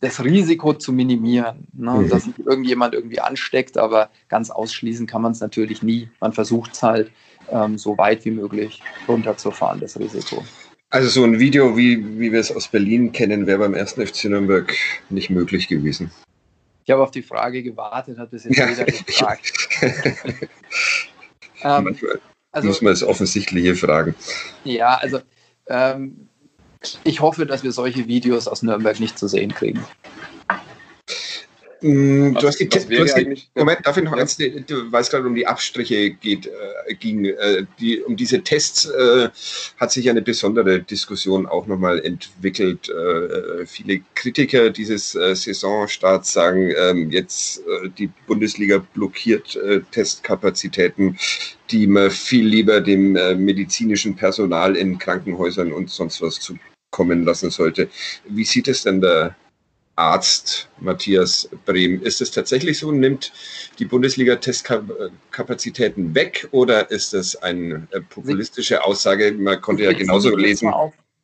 das Risiko zu minimieren, ne? mhm. dass sich irgendjemand irgendwie ansteckt, aber ganz ausschließen kann man es natürlich nie. Man versucht es halt ähm, so weit wie möglich runterzufahren, das Risiko. Also so ein Video, wie, wie wir es aus Berlin kennen, wäre beim ersten FC Nürnberg nicht möglich gewesen. Ich habe auf die Frage gewartet, hat bis jetzt ja. jeder gefragt. ähm, also, muss man das Offensichtliche fragen. Ja, also ähm, ich hoffe, dass wir solche Videos aus Nürnberg nicht zu sehen kriegen. Mm, du hast die, was du hast die Moment, darf ich noch ja. eins, du weißt gerade, um die Abstriche geht, äh, ging, äh, die, um diese Tests äh, hat sich eine besondere Diskussion auch nochmal entwickelt. Äh, äh, viele Kritiker dieses äh, Saisonstarts sagen, ähm, jetzt die Bundesliga blockiert Testkapazitäten, die man viel lieber dem medizinischen Personal in Krankenhäusern und sonst was zukommen lassen sollte. Wie sieht es denn da Arzt Matthias Brehm. Ist es tatsächlich so? Nimmt die Bundesliga Testkapazitäten weg oder ist das eine äh, populistische Aussage? Man konnte ja genauso lesen.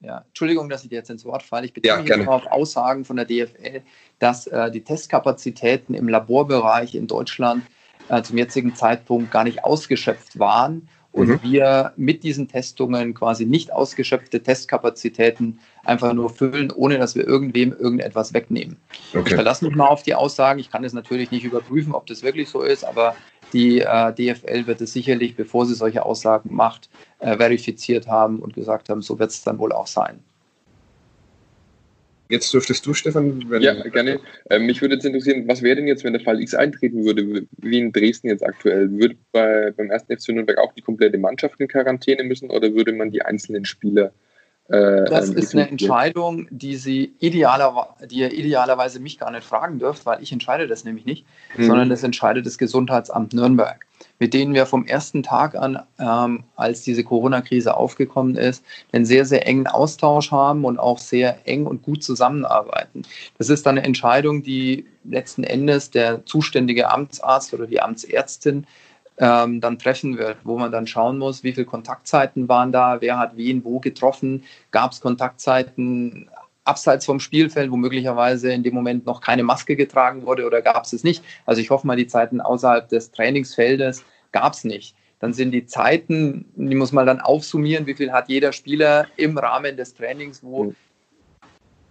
Ja, Entschuldigung, dass ich dir jetzt ins Wort falle. Ich beziehe mich ja, auf Aussagen von der DFL, dass äh, die Testkapazitäten im Laborbereich in Deutschland äh, zum jetzigen Zeitpunkt gar nicht ausgeschöpft waren und mhm. wir mit diesen Testungen quasi nicht ausgeschöpfte Testkapazitäten einfach nur füllen, ohne dass wir irgendwem irgendetwas wegnehmen. Okay. Ich verlasse mich mal auf die Aussagen. Ich kann es natürlich nicht überprüfen, ob das wirklich so ist, aber die äh, DFL wird es sicherlich, bevor sie solche Aussagen macht, äh, verifiziert haben und gesagt haben, so wird es dann wohl auch sein. Jetzt dürftest du, Stefan. ja, gerne. Ähm, mich würde jetzt interessieren, was wäre denn jetzt, wenn der Fall X eintreten würde, wie in Dresden jetzt aktuell? Würde bei, beim ersten FC Nürnberg auch die komplette Mannschaft in Quarantäne müssen oder würde man die einzelnen Spieler äh, das ist eine Entscheidung, die sie idealer, die ihr idealerweise mich gar nicht fragen dürft, weil ich entscheide das nämlich nicht, mhm. sondern das entscheidet das Gesundheitsamt Nürnberg mit denen wir vom ersten Tag an, ähm, als diese Corona-Krise aufgekommen ist, einen sehr, sehr engen Austausch haben und auch sehr eng und gut zusammenarbeiten. Das ist dann eine Entscheidung, die letzten Endes der zuständige Amtsarzt oder die Amtsärztin ähm, dann treffen wird, wo man dann schauen muss, wie viele Kontaktzeiten waren da, wer hat wen wo getroffen, gab es Kontaktzeiten abseits vom Spielfeld, wo möglicherweise in dem Moment noch keine Maske getragen wurde oder gab es es nicht. Also ich hoffe mal, die Zeiten außerhalb des Trainingsfeldes gab es nicht. Dann sind die Zeiten, die muss man dann aufsummieren, wie viel hat jeder Spieler im Rahmen des Trainings, wo mhm.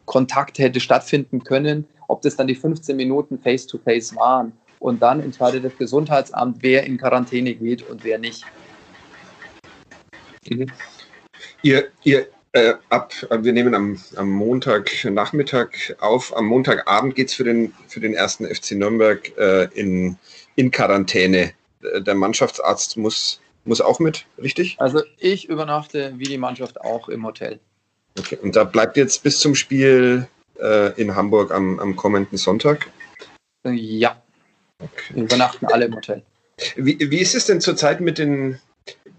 Kontakt hätte stattfinden können, ob das dann die 15 Minuten Face-to-Face -face waren. Und dann entscheidet das Gesundheitsamt, wer in Quarantäne geht und wer nicht. Mhm. Ihr, ihr äh, ab, äh, wir nehmen am, am Montagnachmittag auf. Am Montagabend geht es für den, für den ersten FC Nürnberg äh, in, in Quarantäne. Äh, der Mannschaftsarzt muss, muss auch mit, richtig? Also ich übernachte wie die Mannschaft auch im Hotel. Okay, und da bleibt jetzt bis zum Spiel äh, in Hamburg am, am kommenden Sonntag? Ja. Okay. Wir übernachten alle im Hotel. Wie, wie ist es denn zurzeit mit den,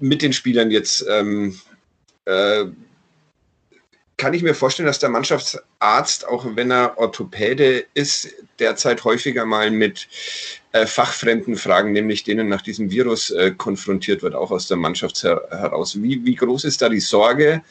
mit den Spielern jetzt? Ähm, äh, kann ich mir vorstellen, dass der Mannschaftsarzt, auch wenn er Orthopäde ist, derzeit häufiger mal mit äh, fachfremden Fragen, nämlich denen nach diesem Virus äh, konfrontiert wird, auch aus der Mannschaft her heraus. Wie, wie groß ist da die Sorge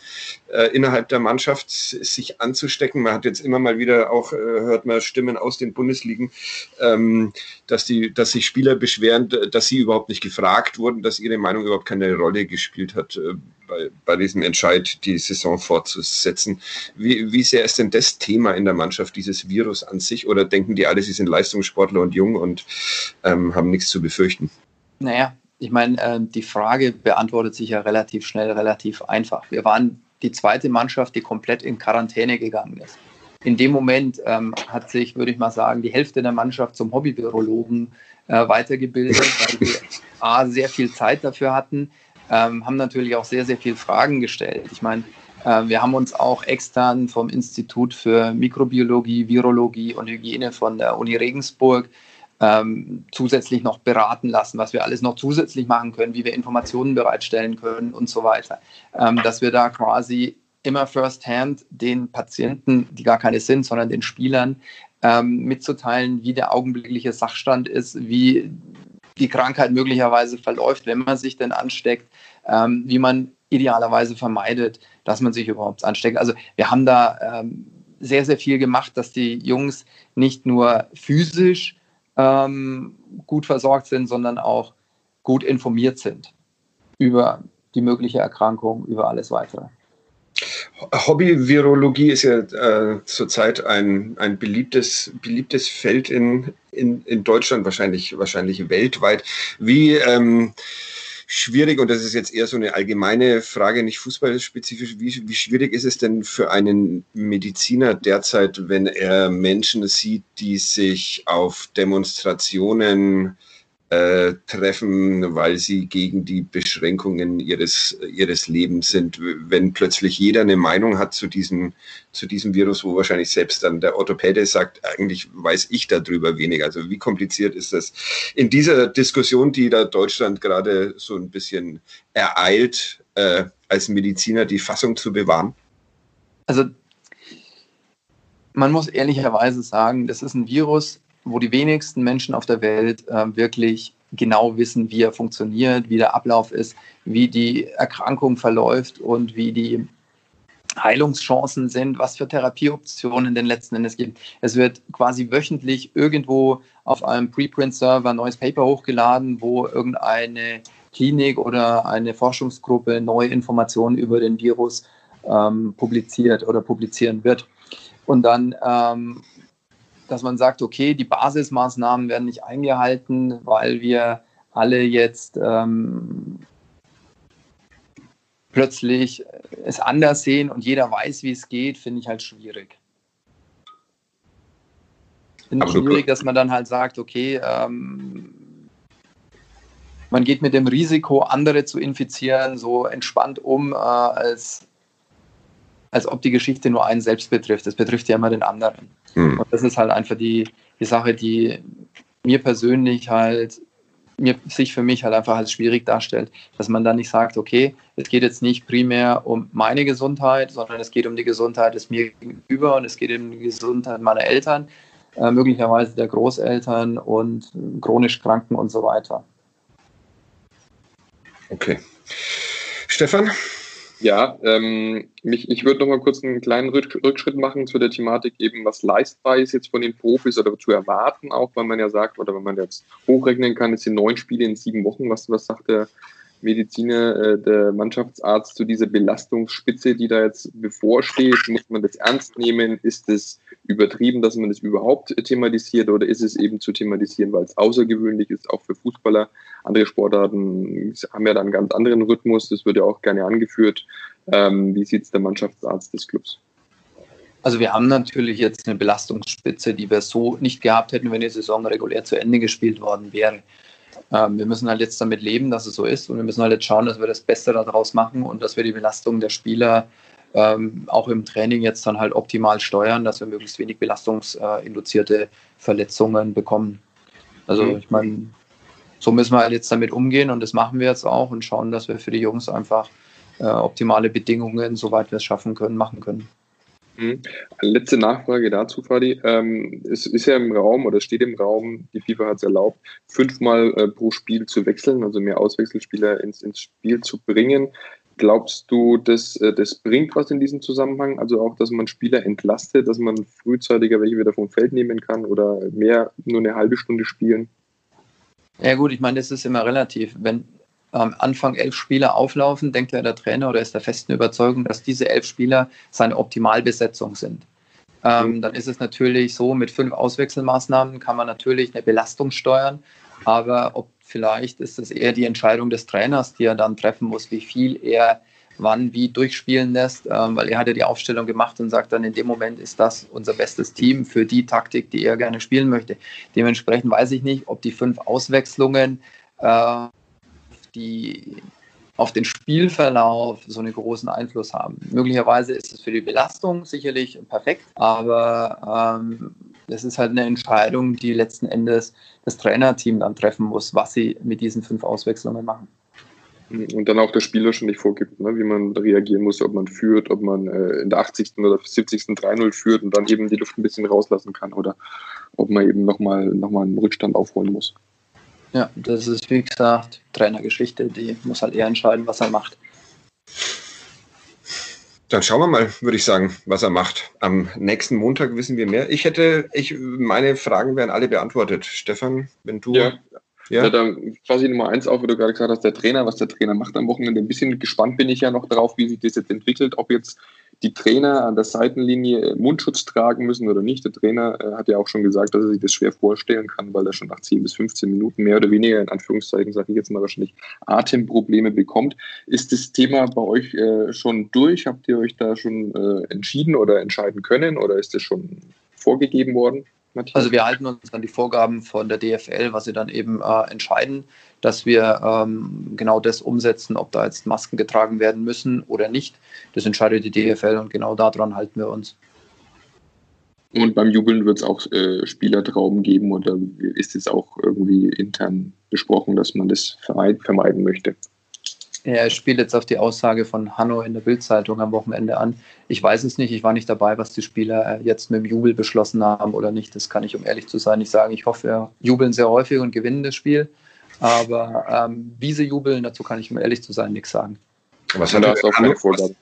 äh, innerhalb der Mannschaft, sich anzustecken? Man hat jetzt immer mal wieder auch, äh, hört man Stimmen aus den Bundesligen, ähm, dass, die, dass sich Spieler beschweren, dass sie überhaupt nicht gefragt wurden, dass ihre Meinung überhaupt keine Rolle gespielt hat äh, bei, bei diesem Entscheid, die Saison fortzusetzen. Wie, wie sehr ist denn das Thema in der Mannschaft, dieses Virus an sich? Oder denken die alle, sie sind Leistungssportler und jung und ähm, haben nichts zu befürchten? Naja, ich meine, äh, die Frage beantwortet sich ja relativ schnell, relativ einfach. Wir waren die zweite Mannschaft, die komplett in Quarantäne gegangen ist. In dem Moment ähm, hat sich, würde ich mal sagen, die Hälfte der Mannschaft zum Hobby-Virologen äh, weitergebildet, weil wir A, sehr viel Zeit dafür hatten, ähm, haben natürlich auch sehr, sehr viele Fragen gestellt. Ich meine, äh, wir haben uns auch extern vom Institut für Mikrobiologie, Virologie und Hygiene von der Uni Regensburg ähm, zusätzlich noch beraten lassen, was wir alles noch zusätzlich machen können, wie wir Informationen bereitstellen können und so weiter. Ähm, dass wir da quasi immer firsthand den Patienten, die gar keine sind, sondern den Spielern ähm, mitzuteilen, wie der augenblickliche Sachstand ist, wie die Krankheit möglicherweise verläuft, wenn man sich denn ansteckt, ähm, wie man idealerweise vermeidet, dass man sich überhaupt ansteckt. Also wir haben da ähm, sehr, sehr viel gemacht, dass die Jungs nicht nur physisch ähm, gut versorgt sind, sondern auch gut informiert sind über die mögliche Erkrankung, über alles weitere. Hobby-Virologie ist ja äh, zurzeit ein, ein beliebtes, beliebtes Feld in, in, in Deutschland, wahrscheinlich, wahrscheinlich weltweit. Wie ähm, schwierig, und das ist jetzt eher so eine allgemeine Frage, nicht fußballspezifisch, wie, wie schwierig ist es denn für einen Mediziner derzeit, wenn er Menschen sieht, die sich auf Demonstrationen äh, treffen, weil sie gegen die Beschränkungen ihres, ihres Lebens sind. Wenn plötzlich jeder eine Meinung hat zu diesem, zu diesem Virus, wo wahrscheinlich selbst dann der Orthopäde sagt, eigentlich weiß ich darüber wenig. Also wie kompliziert ist das in dieser Diskussion, die da Deutschland gerade so ein bisschen ereilt, äh, als Mediziner die Fassung zu bewahren? Also man muss ehrlicherweise sagen, das ist ein Virus, wo die wenigsten Menschen auf der Welt äh, wirklich genau wissen, wie er funktioniert, wie der Ablauf ist, wie die Erkrankung verläuft und wie die Heilungschancen sind, was für Therapieoptionen denn letzten Endes gibt. Es wird quasi wöchentlich irgendwo auf einem Preprint-Server ein neues Paper hochgeladen, wo irgendeine Klinik oder eine Forschungsgruppe neue Informationen über den Virus ähm, publiziert oder publizieren wird. Und dann ähm, dass man sagt, okay, die Basismaßnahmen werden nicht eingehalten, weil wir alle jetzt ähm, plötzlich es anders sehen und jeder weiß, wie es geht, finde ich halt schwierig. Finde schwierig, dass man dann halt sagt, okay, ähm, man geht mit dem Risiko, andere zu infizieren, so entspannt um, äh, als, als ob die Geschichte nur einen selbst betrifft. Es betrifft ja immer den anderen. Mhm. Und das ist halt einfach die, die Sache, die mir persönlich halt, mir, sich für mich halt einfach als schwierig darstellt, dass man dann nicht sagt, okay, es geht jetzt nicht primär um meine Gesundheit, sondern es geht um die Gesundheit des mir gegenüber und es geht um die Gesundheit meiner Eltern, äh, möglicherweise der Großeltern und chronisch Kranken und so weiter. Okay. Stefan? Ja, ähm, mich, ich würde noch mal kurz einen kleinen Rückschritt machen zu der Thematik eben, was leistbar ist jetzt von den Profis oder zu erwarten, auch weil man ja sagt, oder wenn man jetzt hochrechnen kann, es sind neun Spiele in sieben Wochen. Was, was sagt der Mediziner, äh, der Mannschaftsarzt zu dieser Belastungsspitze, die da jetzt bevorsteht? Muss man das ernst nehmen? Ist es übertrieben, dass man das überhaupt thematisiert oder ist es eben zu thematisieren, weil es außergewöhnlich ist, auch für Fußballer? Andere Sportarten haben ja dann einen ganz anderen Rhythmus, das wird ja auch gerne angeführt. Ähm, wie sieht es der Mannschaftsarzt des Clubs? Also wir haben natürlich jetzt eine Belastungsspitze, die wir so nicht gehabt hätten, wenn die Saison regulär zu Ende gespielt worden wäre. Ähm, wir müssen halt jetzt damit leben, dass es so ist und wir müssen halt jetzt schauen, dass wir das Beste daraus machen und dass wir die Belastung der Spieler ähm, auch im Training jetzt dann halt optimal steuern, dass wir möglichst wenig belastungsinduzierte Verletzungen bekommen. Also mhm. ich meine, so müssen wir halt jetzt damit umgehen und das machen wir jetzt auch und schauen, dass wir für die Jungs einfach äh, optimale Bedingungen, soweit wir es schaffen können, machen können. Mhm. Letzte Nachfrage dazu, Fadi. Ähm, es ist ja im Raum oder steht im Raum, die FIFA hat es erlaubt, fünfmal äh, pro Spiel zu wechseln, also mehr Auswechselspieler ins, ins Spiel zu bringen. Glaubst du, dass äh, das bringt was in diesem Zusammenhang? Also auch, dass man Spieler entlastet, dass man frühzeitiger welche wieder vom Feld nehmen kann oder mehr nur eine halbe Stunde spielen? Ja gut, ich meine, das ist immer relativ. Wenn am Anfang elf Spieler auflaufen, denkt ja der Trainer oder ist der festen Überzeugung, dass diese elf Spieler seine Optimalbesetzung sind. Ähm, mhm. dann ist es natürlich so, mit fünf Auswechselmaßnahmen kann man natürlich eine Belastung steuern, aber ob vielleicht ist es eher die Entscheidung des Trainers, die er dann treffen muss, wie viel er wann wie durchspielen lässt, ähm, weil er hat ja die Aufstellung gemacht und sagt dann, in dem Moment ist das unser bestes Team für die Taktik, die er gerne spielen möchte. Dementsprechend weiß ich nicht, ob die fünf Auswechslungen äh, die auf den Spielverlauf so einen großen Einfluss haben. Möglicherweise ist es für die Belastung sicherlich perfekt, aber ähm, ist halt eine Entscheidung, die letzten Endes das Trainerteam dann treffen muss, was sie mit diesen fünf Auswechslungen machen. Und dann auch der Spieler schon nicht vorgibt, ne, wie man reagieren muss, ob man führt, ob man äh, in der 80. oder 70. 3-0 führt und dann eben die Luft ein bisschen rauslassen kann oder ob man eben nochmal noch mal einen Rückstand aufholen muss. Ja, das ist wie gesagt Trainergeschichte, die muss halt eher entscheiden, was er macht. Dann schauen wir mal, würde ich sagen, was er macht. Am nächsten Montag wissen wir mehr. Ich hätte, ich, meine Fragen werden alle beantwortet. Stefan, wenn du. Ja, ja. ja dann quasi Nummer eins auf, wo du gerade gesagt hast, der Trainer, was der Trainer macht am Wochenende. Ein bisschen gespannt bin ich ja noch darauf, wie sich das jetzt entwickelt, ob jetzt die Trainer an der Seitenlinie Mundschutz tragen müssen oder nicht. Der Trainer äh, hat ja auch schon gesagt, dass er sich das schwer vorstellen kann, weil er schon nach 10 bis 15 Minuten mehr oder weniger, in Anführungszeichen, sage ich jetzt mal wahrscheinlich, Atemprobleme bekommt. Ist das Thema bei euch äh, schon durch? Habt ihr euch da schon äh, entschieden oder entscheiden können oder ist das schon vorgegeben worden? Matthias? Also wir halten uns an die Vorgaben von der DFL, was sie dann eben äh, entscheiden, dass wir ähm, genau das umsetzen, ob da jetzt Masken getragen werden müssen oder nicht. Das entscheidet die DFL und genau daran halten wir uns. Und beim Jubeln wird es auch äh, Spielertrauben geben oder ist es auch irgendwie intern besprochen, dass man das vermeiden möchte? Er spielt jetzt auf die Aussage von Hanno in der Bildzeitung am Wochenende an. Ich weiß es nicht, ich war nicht dabei, was die Spieler jetzt mit dem Jubel beschlossen haben oder nicht. Das kann ich, um ehrlich zu sein, nicht sagen. Ich hoffe, wir jubeln sehr häufig und gewinnen das Spiel. Aber ähm, wie sie jubeln, dazu kann ich, um ehrlich zu sein, nichts sagen. Was hat, er, Hanno, was,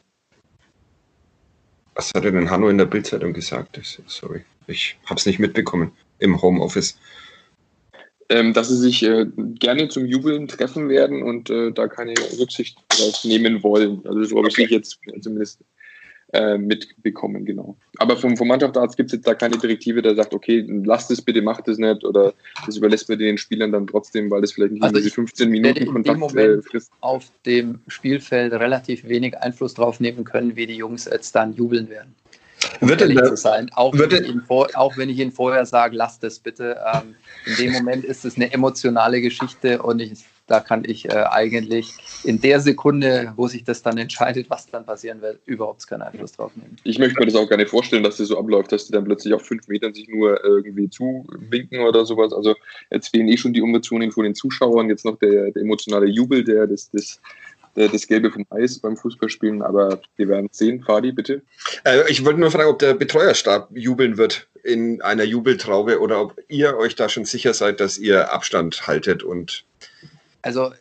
was hat er denn Hanno in der Bildzeitung gesagt? Sorry, ich habe es nicht mitbekommen im Homeoffice ähm, dass sie sich äh, gerne zum Jubeln treffen werden und äh, da keine Rücksicht drauf nehmen wollen. Also so habe ich jetzt zumindest äh, mitbekommen, genau. Aber vom, vom Mannschaftsarzt gibt es jetzt da keine Direktive, der sagt, okay, lasst es bitte, macht es nicht oder das überlässt man den Spielern dann trotzdem, weil das vielleicht nicht also diese 15 Minuten Kontakt äh, frisst. auf dem Spielfeld relativ wenig Einfluss drauf nehmen können, wie die Jungs jetzt dann jubeln werden wird ehrlich zu sein. Auch, wenn ich Ihnen vor, auch wenn ich Ihnen vorher sage, lasst es bitte. Ähm, in dem Moment ist es eine emotionale Geschichte und ich, da kann ich äh, eigentlich in der Sekunde, wo sich das dann entscheidet, was dann passieren wird, überhaupt keinen Einfluss drauf nehmen. Ich möchte mir das auch gar nicht vorstellen, dass das so abläuft, dass die dann plötzlich auf fünf Metern sich nur irgendwie zuwinken oder sowas. Also jetzt fehlen eh schon die Emotionen von den Zuschauern, jetzt noch der, der emotionale Jubel, der das, das äh, das Gelbe vom Eis beim Fußballspielen, aber wir werden sehen. Fadi, bitte. Äh, ich wollte nur fragen, ob der Betreuerstab jubeln wird in einer Jubeltraube oder ob ihr euch da schon sicher seid, dass ihr Abstand haltet und. Also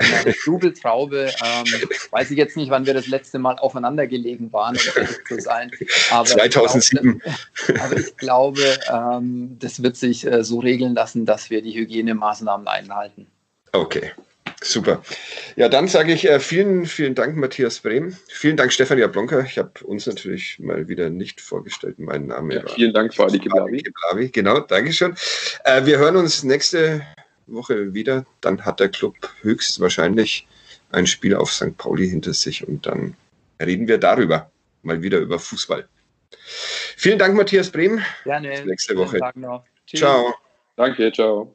eine Jubeltraube, ähm, weiß ich jetzt nicht, wann wir das letzte Mal aufeinander gelegen waren, um ehrlich zu sein. Aber 2007. Ich glaube, aber ich glaube, ähm, das wird sich äh, so regeln lassen, dass wir die Hygienemaßnahmen einhalten. Okay. Super. Ja, dann sage ich äh, vielen, vielen Dank, Matthias Brehm. Vielen Dank, Stefania Blonka. Ich habe uns natürlich mal wieder nicht vorgestellt. Mein Name ja, Vielen Dank, Fadi Kiblavi. Genau, Dankeschön. Äh, wir hören uns nächste Woche wieder. Dann hat der Club höchstwahrscheinlich ein Spiel auf St. Pauli hinter sich und dann reden wir darüber. Mal wieder über Fußball. Vielen Dank, Matthias Brehm. Gerne. Bis nächste Woche. Ciao. Danke, ciao.